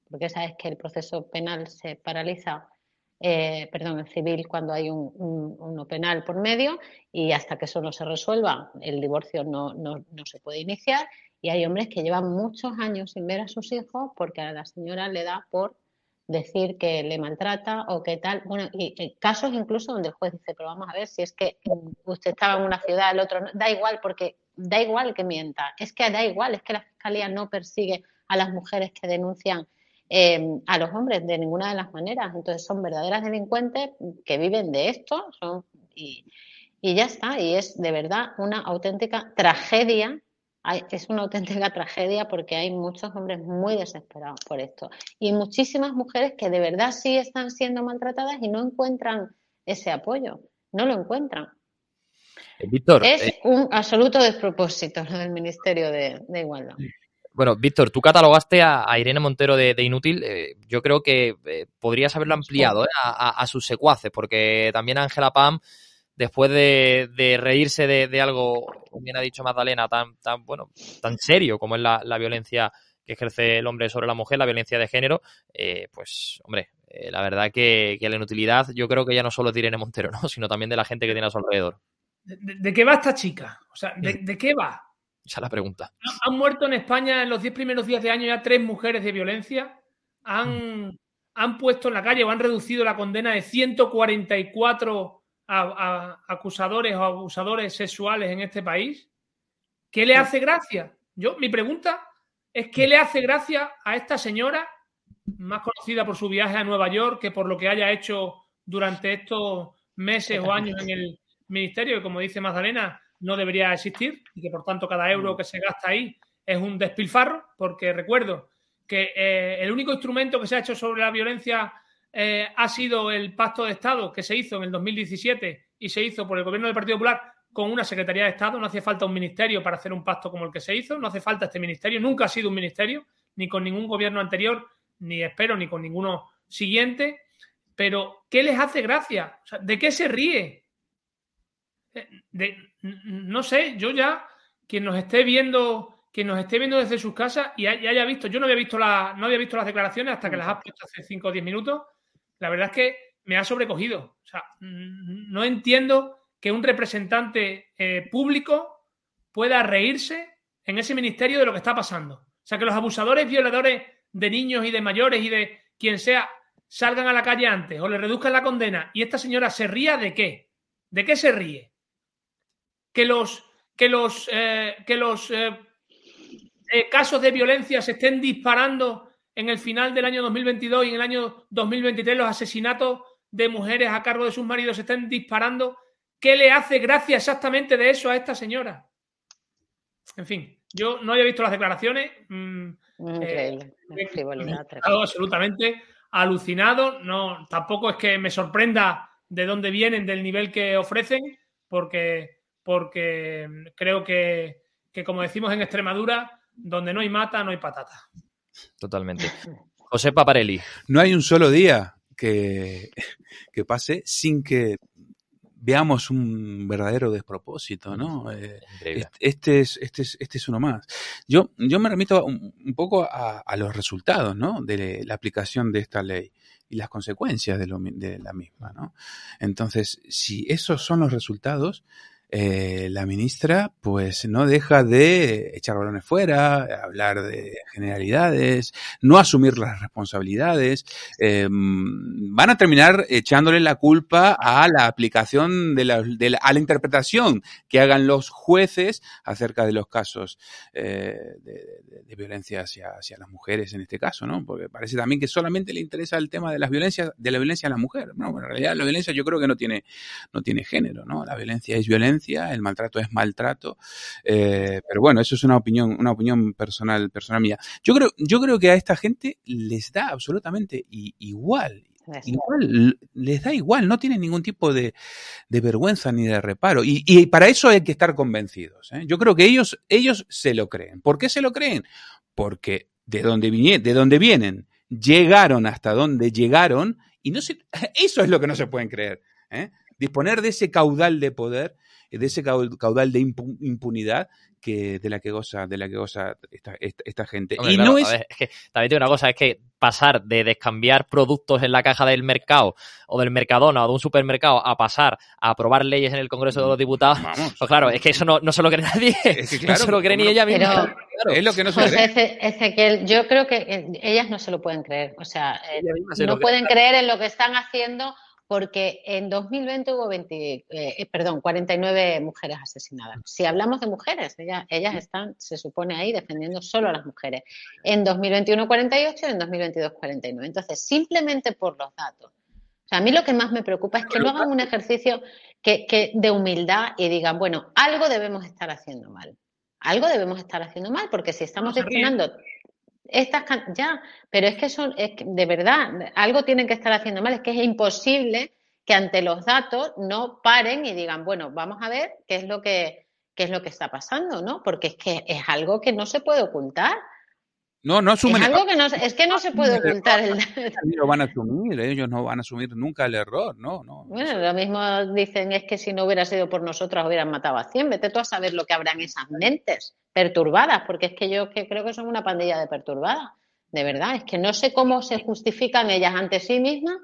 porque sabes que el proceso penal se paraliza eh, perdón, el civil cuando hay un, uno penal por medio y hasta que eso no se resuelva, el divorcio no, no, no, se puede iniciar. Y hay hombres que llevan muchos años sin ver a sus hijos porque a la señora le da por decir que le maltrata o que tal. Bueno, y, casos incluso donde el juez dice, pero vamos a ver si es que usted estaba en una ciudad, el otro no. Da igual, porque da igual que mienta. Es que da igual, es que la fiscalía no persigue a las mujeres que denuncian Em, a los hombres de ninguna de las maneras. Entonces son verdaderas delincuentes que viven de esto son, y, ya está. Y es de verdad una auténtica tragedia. Es una auténtica tragedia porque hay muchos hombres muy desesperados por esto. Y muchísimas mujeres que de verdad sí están siendo maltratadas y no encuentran ese apoyo. No lo encuentran. Eh, Víctor, es eh, un absoluto despropósito lo del Ministerio de, de Igualdad. Bueno, Víctor, tú catalogaste a, Irene Montero de, inútil. Eh, yo creo que podrías haberlo ampliado a, sus secuaces, porque también Ángela Pam, después de, reírse de, algo, como bien ha dicho Magdalena, tan, tan, bueno, tan serio como es la, violencia que ejerce el hombre sobre la mujer, la violencia de género, pues, hombre, la verdad que, la inutilidad yo creo que ya no solo es de Irene Montero, ¿no? sino también de la gente que tiene a su alrededor. ¿De, qué va esta chica? O sea, ¿de qué va? Esa es la pregunta. Han muerto en España en los 10 primeros días de año ya tres mujeres de violencia. Han, han puesto en la calle o han reducido la condena de 144 acusadores o abusadores sexuales en este país. ¿Qué le hace gracia? Yo, mi pregunta es ¿qué le hace gracia a esta señora, más conocida por su viaje a Nueva York que por lo que haya hecho durante estos meses o años en el ministerio, que como dice Magdalena, no debería existir y que por tanto cada euro que se gasta ahí es un despilfarro, porque recuerdo que eh, el único instrumento que se ha hecho sobre la violencia eh, ha sido el pacto de Estado que se hizo en el 2017 y se hizo por el gobierno del Partido Popular con una Secretaría de Estado. No hacía falta un ministerio para hacer un pacto como el que se hizo, no hace falta este ministerio, nunca ha sido un ministerio, ni con ningún gobierno anterior, ni espero, ni con ninguno siguiente. Pero, ¿qué les hace gracia? ¿De qué se ríe? de, no sé, yo ya, quien nos esté viendo, quien nos esté viendo desde sus casas y haya visto, yo no había visto la, no había visto las declaraciones hasta que las has puesto hace 5 o 10 minutos. La verdad es que me ha sobrecogido. O sea, no entiendo que un representante eh, público pueda reírse en ese ministerio de lo que está pasando. O sea, que los abusadores, violadores de niños y de mayores y de quien sea salgan a la calle antes o le reduzcan la condena y esta señora se ría de qué? ¿De qué se ríe? que los, que los, eh, que los eh, casos de violencia se estén disparando en el final del año 2022 y en el año 2023 los asesinatos de mujeres a cargo de sus maridos se estén disparando. qué le hace gracia exactamente de eso a esta señora. En fin, yo no había visto las declaraciones. Mm, Increíble. Eh, absolutamente alucinado. No, tampoco es que me sorprenda de dónde vienen, del nivel que ofrecen, porque, porque creo que, que, como decimos en Extremadura, donde no hay mata, no hay patata. Totalmente. José Paparelli. No hay un solo día que, que pase sin que veamos un verdadero despropósito, ¿no? Eh, este, es, este, es, este es uno más. Yo, yo me remito un, poco a, a, los resultados, ¿no? De la aplicación de esta ley y las consecuencias de, lo, de la misma, ¿no? Entonces, si esos son los resultados, eh, la ministra pues no deja de echar balones fuera, hablar de generalidades, no asumir las responsabilidades, eh, van a terminar echándole la culpa a la aplicación de la, a la interpretación que hagan los jueces acerca de los casos eh, de, de, violencia hacia, hacia las mujeres en este caso, ¿no? Porque parece también que solamente le interesa el tema de las violencias, de la violencia a la mujer. No, en realidad la violencia yo creo que no tiene, no tiene género, ¿no? La violencia es violencia el maltrato es maltrato, eh, pero bueno, eso es una opinión, una opinión personal, personal mía. Yo creo, yo creo que a esta gente les da absolutamente igual, Igual, les da igual, no tienen ningún tipo de, vergüenza ni de reparo. Y, para eso hay que estar convencidos. ¿eh? Yo creo que ellos, ellos se lo creen. ¿Por qué se lo creen? Porque de donde, de donde vienen, llegaron hasta donde llegaron, y no se, eso es lo que no se pueden creer. ¿eh? Disponer de ese caudal de poder de ese caudal de impunidad que de la que goza de la que goza esta, esta, gente. Y no es... es que también tengo una cosa es que pasar de descambiar productos en la caja del mercado o del mercadona o de un supermercado a pasar a aprobar leyes en el Congreso de los Diputados pues claro es que eso no, no se lo cree nadie. No se lo cree ni ella misma. Es lo que no se pues cree. Ezequiel yo creo que ellas no se lo pueden creer. O sea eh, no pueden creer en lo que están haciendo porque en 2020 hubo 20, eh, perdón, 49 mujeres asesinadas. Si hablamos de mujeres, ellas, ellas están, se supone ahí, defendiendo solo a las mujeres. En 2021 48 y en 2022 49. Entonces, simplemente por los datos. O sea, a mí lo que más me preocupa es que no hagan un ejercicio que, que de humildad y digan, bueno, algo debemos estar haciendo mal. Algo debemos estar haciendo mal, porque si estamos destinando estas ya, pero es que son, es que, de verdad, algo tienen que estar haciendo mal, es que es imposible que ante los datos no paren y digan, bueno, vamos a ver qué es lo que, qué es lo que está pasando, ¿no? Porque es que es algo que no se puede ocultar. No, no asumen. Es, algo que no, es que no se puede ocultar. El... Lo van a asumir, ellos no van a asumir nunca el error, no, no. Bueno, lo mismo dicen es que si no hubiera sido por nosotras hubieran matado a 100. Vete tú a saber lo que habrá en esas mentes perturbadas, porque es que yo que creo que son una pandilla de perturbadas. De verdad, es que no sé cómo se justifican ellas ante sí mismas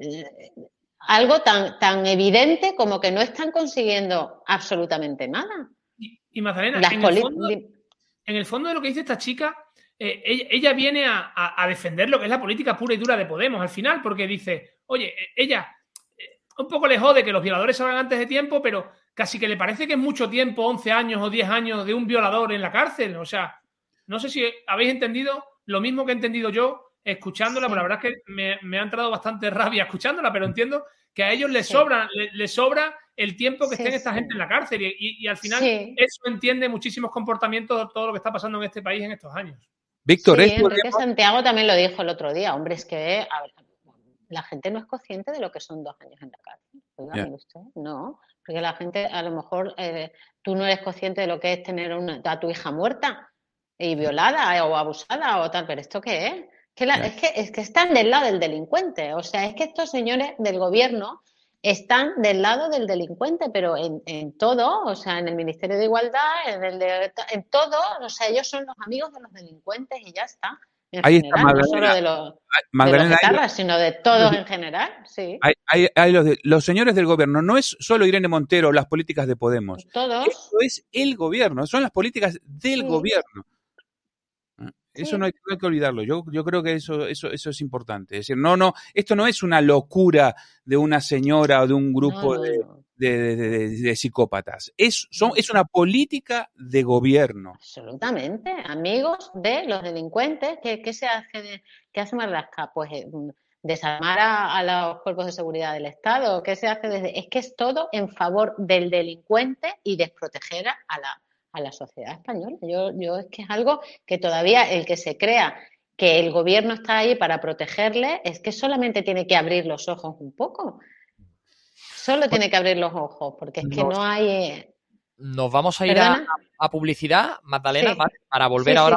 eh, algo tan, tan evidente como que no están consiguiendo absolutamente nada. Y, y Magdalena, en el, fondo, en el fondo de lo que dice esta chica eh, ella, viene a, defender lo que es la política pura y dura de Podemos al final, porque dice, oye, e, ella eh, un poco le jode que los violadores salgan antes de tiempo, pero casi que le parece que es mucho tiempo, 11 años o 10 años de un violador en la cárcel. O sea, no sé si habéis entendido lo mismo que he entendido yo escuchándola, pero la verdad es que me, ha entrado bastante rabia escuchándola, pero entiendo que a ellos les sobra, les, sobra el tiempo que estén esta gente en la cárcel y, al final eso entiende muchísimos comportamientos de todo lo que está pasando en este país en estos años. Víctor, sí, Enrique Santiago también lo dijo el otro día. Hombre, es que la gente no es consciente de lo que son dos años en la cárcel. usted, no. Porque la gente, a lo mejor, eh, tú no eres consciente de lo que es tener a tu hija muerta y violada o abusada o tal. Pero ¿esto qué es? Que es, que, es que están del lado del delincuente. O sea, es que estos señores del gobierno están del lado del delincuente, pero en, en, todo, o sea, en el Ministerio de Igualdad, en, el de, en todo, o sea, ellos son los amigos de los delincuentes y ya está. Ahí está no solo de los, de los sino de todos en general, sí. Hay, hay, los, los, señores del gobierno, no es solo Irene Montero las políticas de Podemos. Todos. Eso es el gobierno, son las políticas del gobierno. Eso no, hay, que olvidarlo. Yo, yo creo que eso, eso, eso es importante. Es decir, no, no, esto no es una locura de una señora o de un grupo de, de, psicópatas. Es, son, es una política de gobierno. Absolutamente. Amigos de los delincuentes. ¿Qué, qué se hace? ¿Qué hace Marlaska? Pues eh, desarmar a, los cuerpos de seguridad del Estado. ¿Qué se hace desde.? Es que es todo en favor del delincuente y desproteger a la, a la sociedad española. Yo, yo es que es algo que todavía el que se crea que el gobierno está ahí para protegerle, es que solamente tiene que abrir los ojos un poco. Solo tiene que abrir los ojos, porque es que no, hay. Eh, nos vamos a ir a, publicidad, Magdalena, para volver ahora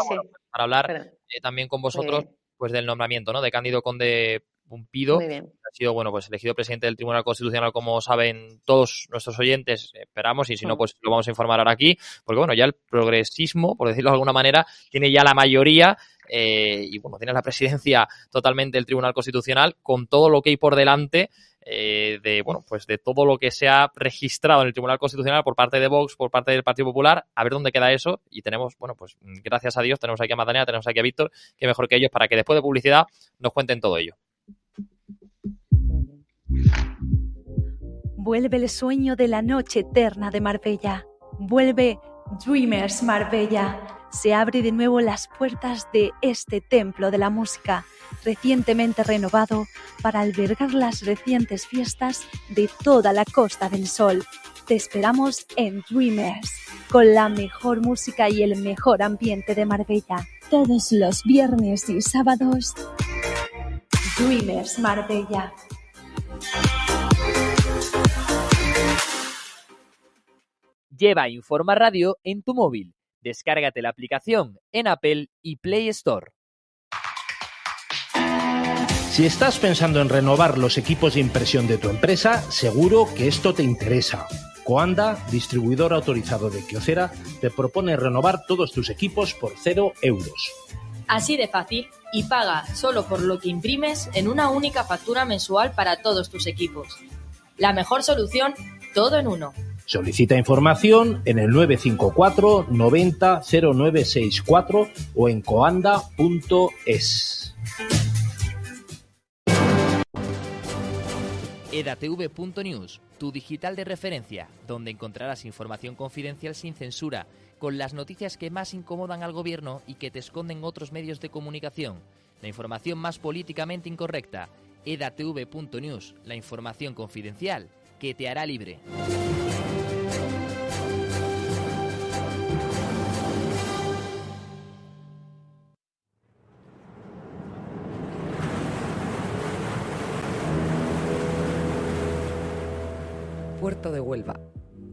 para hablar eh, también con vosotros pues del nombramiento ¿no? de Cándido Conde Pumpido. Ha sido bueno pues elegido presidente del Tribunal Constitucional, como saben todos nuestros oyentes. Esperamos, y si no, pues lo vamos a informar ahora aquí. Porque bueno, ya el progresismo, por decirlo de alguna manera, tiene ya la mayoría eh, y bueno, tiene la presidencia totalmente del Tribunal Constitucional con todo lo que hay por delante eh, de bueno pues de todo lo que se ha registrado en el Tribunal Constitucional por parte de Vox, por parte del Partido Popular, a ver dónde queda eso y tenemos bueno pues gracias a Dios tenemos aquí a Madalena, tenemos aquí a Víctor, que mejor que ellos para que después de publicidad nos cuenten todo ello. Vuelve el sueño de la noche eterna de Marbella. Vuelve Dreamers Marbella se abren de nuevo las puertas de este templo de la música, recientemente renovado para albergar las recientes fiestas de toda la Costa del Sol. Te esperamos en Dreamers, con la mejor música y el mejor ambiente de Marbella, todos los viernes y sábados. Dreamers Marbella. Lleva Informa Radio en tu móvil Descárgate la aplicación en Apple y Play Store. Si estás pensando en renovar los equipos de impresión de tu empresa, seguro que esto te interesa. Coanda, distribuidor autorizado de Kyocera, te propone renovar todos tus equipos por cero euros. Así de fácil y paga solo por lo que imprimes en una única factura mensual para todos tus equipos. La mejor solución, todo en uno. Solicita información en el 954 90 0964 o en coanda.es. edatv.news, tu digital de referencia, donde encontrarás información confidencial sin censura, con las noticias que más incomodan al gobierno y que te esconden otros medios de comunicación. La información más políticamente incorrecta. edatv.news, la información confidencial que te hará libre. Puerto de Huelva,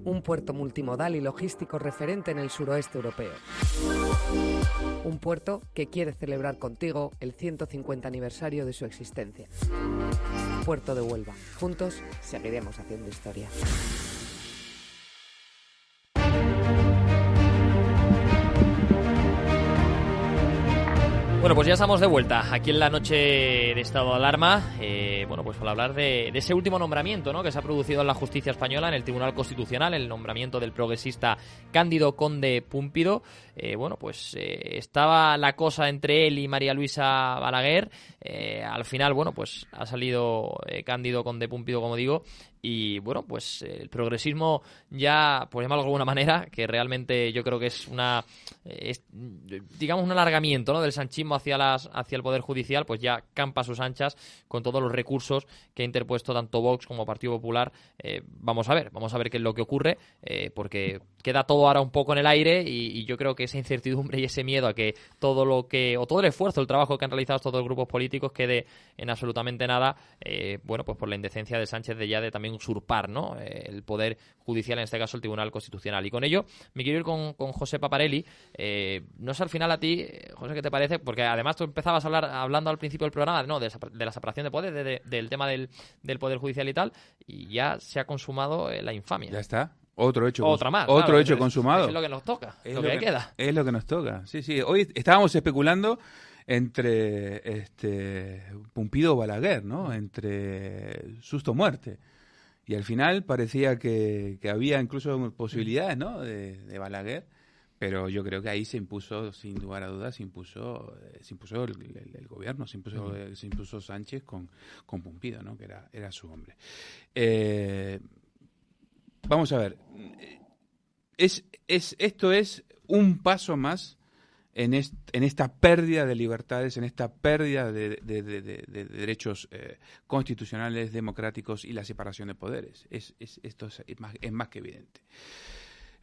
un puerto multimodal y logístico referente en el suroeste europeo. Un puerto que quiere celebrar contigo el 150 aniversario de su existencia. Puerto de Huelva. Juntos seguiremos haciendo historia. Bueno, pues ya estamos de vuelta aquí en la noche de estado de alarma. Eh, bueno, pues para hablar de, ese último nombramiento ¿no? que se ha producido en la justicia española, en el Tribunal Constitucional, el nombramiento del progresista Cándido Conde Púmpido. Eh, bueno, pues eh, estaba la cosa entre él y María Luisa Balaguer. al final, bueno, pues ha salido Cándido Conde Púmpido, como digo, y bueno, pues el progresismo ya, por llamarlo de alguna manera, que realmente yo creo que es una, digamos, un alargamiento ¿no? del sanchismo hacia, las, hacia el Poder Judicial, pues ya campa a sus anchas con todos los recursos que ha interpuesto tanto Vox como Partido Popular. Eh, vamos a ver, vamos a ver qué es lo que ocurre, eh, porque queda todo ahora un poco en el aire y, yo creo que esa incertidumbre y ese miedo a que todo lo que, o todo el esfuerzo, el trabajo que han realizado estos dos grupos políticos quede en absolutamente nada, eh, bueno, pues por la indecencia de Sánchez de ya de también usurpar ¿no? Eh, el poder judicial, en este caso el Tribunal Constitucional. Y con ello me quiero ir con, con José Paparelli. Eh, no sé al final a ti, eh, José, ¿qué te parece? Porque además tú empezabas a hablar hablando al principio del programa ¿no? de, la separación de poder, del tema del, del, Poder Judicial y tal, y ya se ha consumado la infamia. Ya está. Otro hecho, Otra más, otro hecho consumado. Es lo que nos toca, es lo, que, queda. Es lo que nos toca. Sí, sí. Hoy estábamos especulando entre este Pumpido Balaguer, ¿no? Entre susto muerte. Y al final parecía que, había incluso posibilidades, ¿no? De, Balaguer, pero yo creo que ahí se impuso, sin lugar a dudas, se impuso, eh, se impuso el, gobierno, se impuso, se impuso Sánchez con, con Pumpido, ¿no? Que era, era su hombre. Eh, vamos a ver. Es, es, esto es un paso más en, esta pérdida de libertades, en esta pérdida de, derechos eh, constitucionales, democráticos y la separación de poderes. Es, esto es más que evidente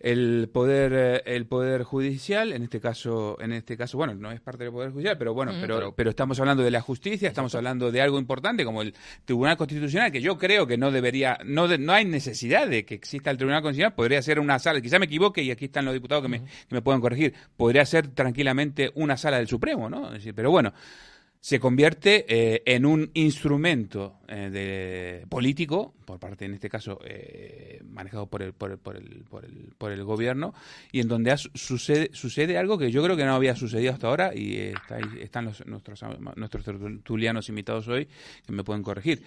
el poder eh, el poder judicial en este caso en este caso bueno no es parte del poder judicial pero bueno pero, pero, estamos hablando de la justicia estamos hablando de algo importante como el tribunal constitucional que yo creo que no debería no no hay necesidad de que exista el tribunal constitucional podría ser una sala quizá me equivoque y aquí están los diputados que me, que me puedan corregir podría ser tranquilamente una sala del supremo no decir, pero bueno se convierte eh, en un instrumento eh, político, por parte, en este caso, eh, manejado por el, por, el, por, el, por, el, por el gobierno, y en donde sucede, sucede algo que yo creo que no había sucedido hasta ahora, y está, están los, nuestros, nuestros tertulianos invitados hoy que me pueden corregir.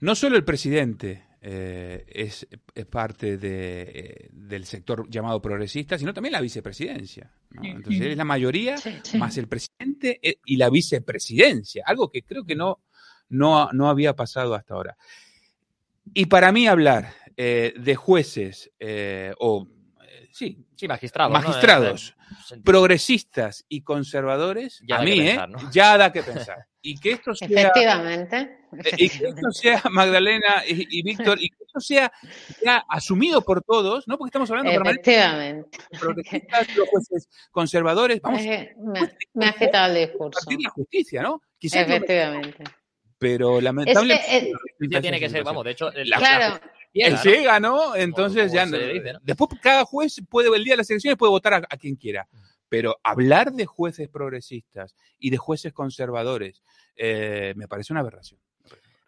No solo el presidente eh, es, parte de, eh, del sector llamado progresista, sino también la vicepresidencia. Entonces es la mayoría más el presidente eh, y la vicepresidencia, algo que creo que no, no, no había pasado hasta ahora. Y para mí hablar de jueces o sí, sí, magistrados, magistrados progresistas y conservadores, a mí, ya da que pensar. Y que esto sea, Efectivamente. Y que esto sea Magdalena y, Víctor, y que esto sea ya asumido por todos, ¿no? Porque estamos hablando Efectivamente. progresistas, los jueces conservadores. Vamos, me, ha quitado el discurso. la justicia, ¿no? Efectivamente. pero lamentablemente. ya tiene que ser, vamos, de hecho, la, claro. Él llega, ¿no? Entonces ya. Después cada juez puede, el día de las elecciones puede votar a, quien quiera. Pero hablar de jueces progresistas y de jueces conservadores eh, me parece una aberración.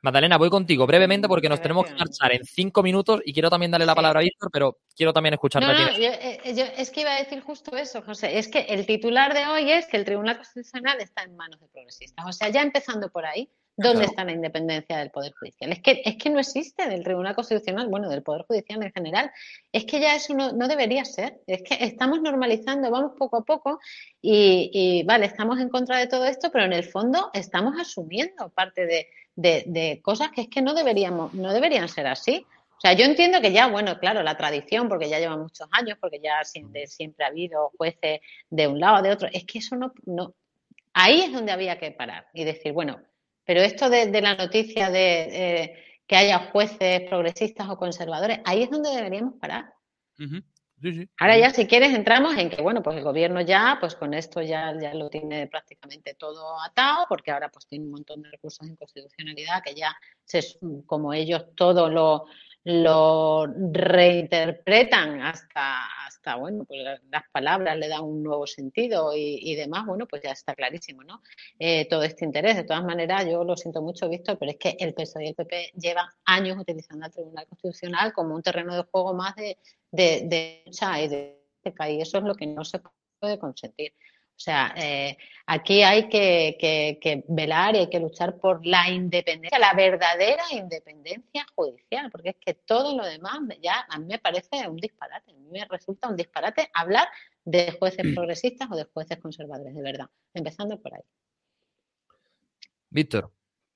Magdalena, voy contigo brevemente porque nos tenemos que marchar en cinco minutos y quiero también darle la palabra a Víctor, pero quiero también escucharte no, no, eh, yo, es que iba a decir justo eso, José. Es que el titular de hoy es que el Tribunal Constitucional está en manos de progresistas. O sea, ya empezando por ahí, ¿Dónde está la independencia del Poder Judicial? Es que, es que no existe del Tribunal Constitucional, bueno, del Poder Judicial en general. Es que ya eso no, debería ser. Es que estamos normalizando, vamos poco a poco y, vale, estamos en contra de todo esto, pero en el fondo estamos asumiendo parte de, cosas que es que no, deberíamos, no deberían ser así. O sea, yo entiendo que ya, bueno, claro, la tradición, porque ya lleva muchos años, porque ya siempre, ha habido jueces de un lado o de otro, es que eso no, no. Ahí es donde había que parar y decir, bueno, pero esto de, la noticia de eh, que haya jueces progresistas o conservadores, ahí es donde deberíamos parar. Ahora ya si quieres entramos en que bueno pues el gobierno ya pues con esto ya, ya lo tiene prácticamente todo atado porque ahora pues tiene un montón de recursos en constitucionalidad que ya se, como ellos todo lo, lo reinterpretan hasta, hasta bueno, pues las palabras le dan un nuevo sentido y, demás, bueno, pues ya está clarísimo, ¿no? Eh, todo este interés. De todas maneras, yo lo siento mucho, Víctor, pero es que el PSOE y el PP llevan años utilizando al Tribunal Constitucional como un terreno de juego más de, de, de lucha y de y eso es lo que no se puede consentir. O sea, eh, aquí hay que, velar y hay que luchar por la independencia, la verdadera independencia judicial, porque es que todo lo demás ya a mí me parece un disparate, a mí me resulta un disparate hablar de jueces mm. progresistas o de jueces conservadores, de verdad, empezando por ahí. Víctor.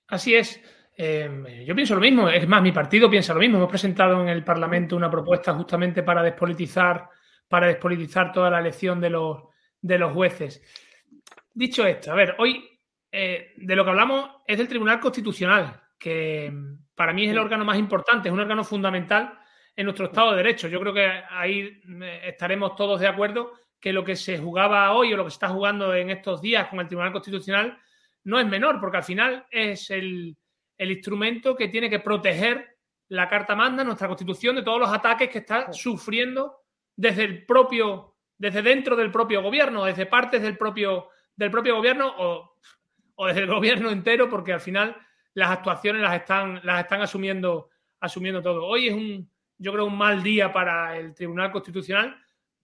Así es. Em, yo pienso lo mismo, es más, mi partido piensa lo mismo. Hemos presentado en el Parlamento una propuesta justamente para despolitizar, para despolitizar toda la elección de los de los jueces. Dicho esto, a ver, hoy eh, de lo que hablamos es del Tribunal Constitucional, que mm, para mí es el órgano más importante, es un órgano fundamental en nuestro Estado de Derecho. Yo creo que ahí eh, estaremos todos de acuerdo que lo que se jugaba hoy o lo que se está jugando en estos días con el Tribunal Constitucional no es menor, porque al final es el, el instrumento que tiene que proteger la Carta Manda, nuestra Constitución, de todos los ataques que está sufriendo desde el propio desde dentro del propio gobierno, desde partes del propio, del propio gobierno o, desde el gobierno entero, porque al final las actuaciones las están, las están asumiendo, asumiendo todo. Hoy es un, yo creo, un mal día para el Tribunal Constitucional,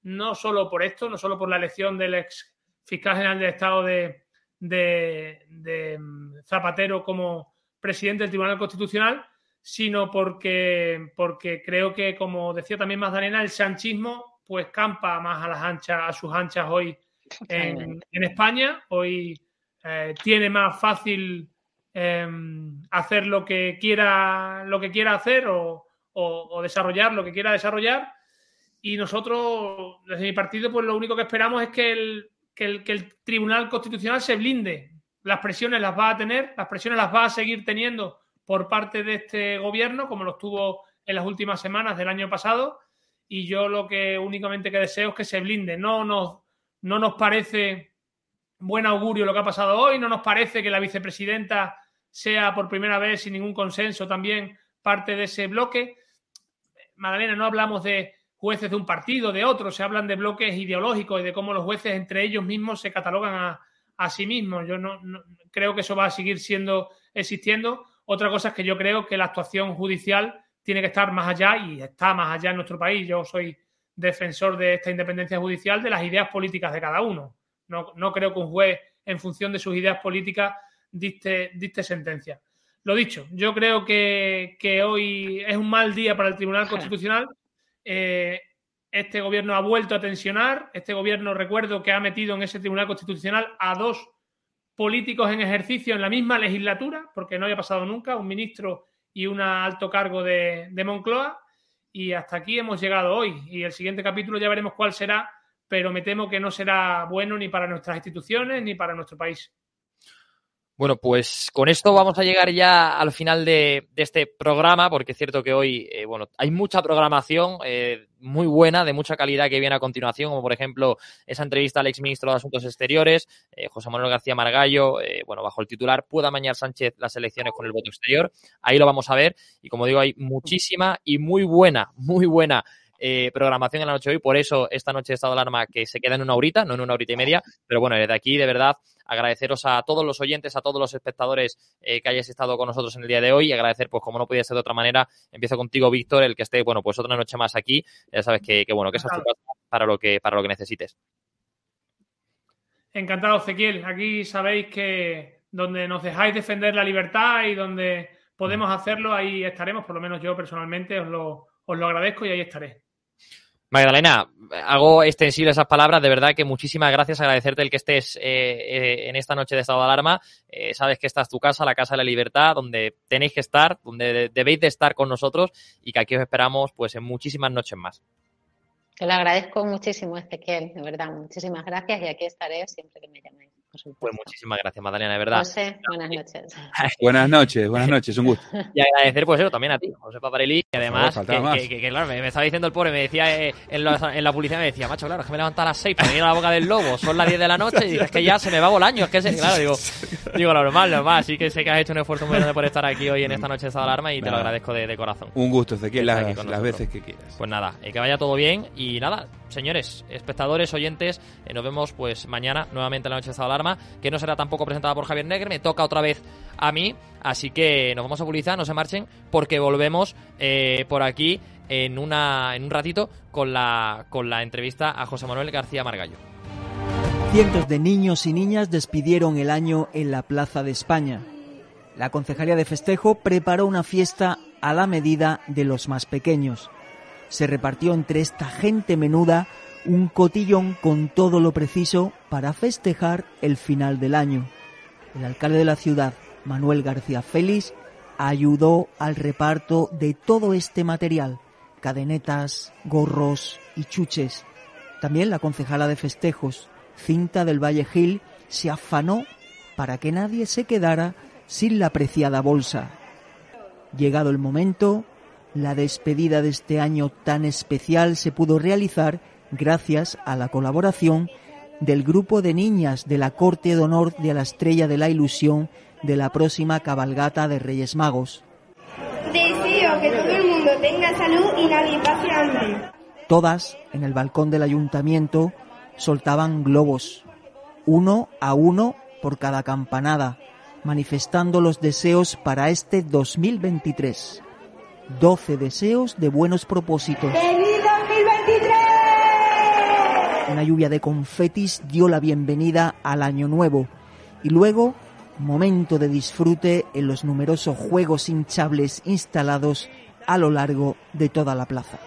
no solo por esto, no solo por la elección del ex fiscal general del Estado de, de mm, Zapatero como presidente del Tribunal Constitucional, sino porque, porque creo que, como decía también Magdalena, el sanchismo pues campa más a las anchas, a sus anchas hoy en, España. Hoy eh, tiene más fácil em, hacer lo que quiera, lo que quiera hacer o, desarrollar lo que quiera desarrollar. Y nosotros, desde mi partido, pues lo único que esperamos es que el que el, que el Tribunal Constitucional se blinde. Las presiones las va a tener, las presiones las va a seguir teniendo por parte de este gobierno, como lo estuvo en las últimas semanas del año pasado. Y yo lo que únicamente que deseo es que se blinde. No nos, no nos parece buen augurio lo que ha pasado hoy, no nos parece que la vicepresidenta sea por primera vez sin ningún consenso también parte de ese bloque. Magdalena, no hablamos de jueces de un partido, de otro, se hablan de bloques ideológicos y de cómo los jueces entre ellos mismos se catalogan a, sí mismos. Yo no, creo que eso va a seguir siendo existiendo. Otra cosa es que yo creo que la actuación judicial tiene que estar más allá y está más allá en nuestro país. Yo soy defensor de esta independencia judicial de las ideas políticas de cada uno. No, no creo que un juez, en función de sus ideas políticas, diste, diste sentencia. Lo dicho, yo creo que, hoy es un mal día para el Tribunal Constitucional. Eh, este gobierno ha vuelto a tensionar. Este gobierno, recuerdo que ha metido en ese Tribunal Constitucional a dos políticos en ejercicio en la misma legislatura, porque no había pasado nunca, un ministro y un alto cargo de, de Moncloa. Y hasta aquí hemos llegado hoy. Y el siguiente capítulo ya veremos cuál será, pero me temo que no será bueno ni para nuestras instituciones ni para nuestro país. Bueno, pues con esto vamos a llegar ya al final de, este programa, porque es cierto que hoy, eh, bueno, hay mucha programación eh, muy buena, de mucha calidad que viene a continuación, como por ejemplo esa entrevista al exministro de Asuntos Exteriores, eh, José Manuel García Margallo, bueno, bajo el titular ¿Pueda mañar Sánchez las elecciones con el voto exterior? Ahí lo vamos a ver y como digo, hay muchísima y muy buena, muy buena eh, programación en la noche de hoy. Por eso esta noche de estado de alarma que se queda en una horita, no en una horita y media. Pero bueno, desde aquí, de verdad, agradeceros a todos los oyentes, a todos los espectadores eh, que hayáis estado con nosotros en el día de hoy y agradecer, pues como no podía ser de otra manera, empiezo contigo, Víctor, el que esté, bueno, pues otra noche más aquí. Ya sabes que, bueno, que es para lo que, para lo que necesites. Encantado, Ezequiel. Aquí sabéis que donde nos dejáis defender la libertad y donde podemos hacerlo, ahí estaremos, por lo menos yo personalmente os lo, os lo agradezco y ahí estaré. Magdalena, hago extensible esas palabras. De verdad que muchísimas gracias. Agradecerte el que estés eh, eh, en esta noche de estado de alarma. Eh, sabes que esta es tu casa, la Casa de la Libertad, donde tenéis que estar, donde debéis de estar con nosotros y que aquí os esperamos pues en muchísimas noches más. Te lo agradezco muchísimo, Ezequiel. De verdad, muchísimas gracias y aquí estaré siempre que me llaméis. Pues muchísimas gracias, Magdalena, de verdad. José, buenas noches. buenas noches, buenas noches, un gusto. Y agradecer, pues eso, también a ti, José Paparelli, que además, que, claro, me, estaba diciendo el pobre, me decía eh, en, la, publicidad, me decía, macho, claro, es que me levanto a las 6 para ir a la boca del lobo, son las 10 de la noche, y dices que ya se me va volando, es que, se, claro, digo, digo, normal, normal, así que sé que has hecho un esfuerzo muy grande por estar aquí hoy en esta noche de alarma y te lo agradezco de, corazón. Un gusto, Ezequiel, las, las veces que quieras. Pues nada, eh, que vaya todo bien y nada, señores, espectadores, oyentes, eh, nos vemos pues mañana nuevamente en la noche de alarma, que no será tampoco presentada por Javier Negre, me toca otra vez a mí, así que nos vamos a publicar, no se marchen, porque volvemos eh, por aquí en, una, en un ratito con la, con la entrevista a José Manuel García Margallo. Cientos de niños y niñas despidieron el año en la Plaza de España. La Concejalía de Festejo preparó una fiesta a la medida de los más pequeños. Se repartió entre esta gente menuda un cotillón con todo lo preciso para festejar el final del año. El alcalde de la ciudad, Manuel García Félix, ayudó al reparto de todo este material, cadenetas, gorros y chuches. También la concejala de festejos, Cinta del Valle Gil, se afanó para que nadie se quedara sin la preciada bolsa. Llegado el momento, la despedida de este año tan especial se pudo realizar gracias a la colaboración del grupo de niñas de la Corte de Honor de la Estrella de la Ilusión de la próxima cabalgata de Reyes Magos. Deseo que todo el mundo tenga salud y nadie pase hambre. Todas, en el balcón del ayuntamiento, soltaban globos, uno a uno por cada campanada, manifestando los deseos para este 2023. Doce deseos de buenos propósitos. Una lluvia de confetis dio la bienvenida al año nuevo y luego momento de disfrute en los numerosos juegos hinchables instalados a lo largo de toda la plaza.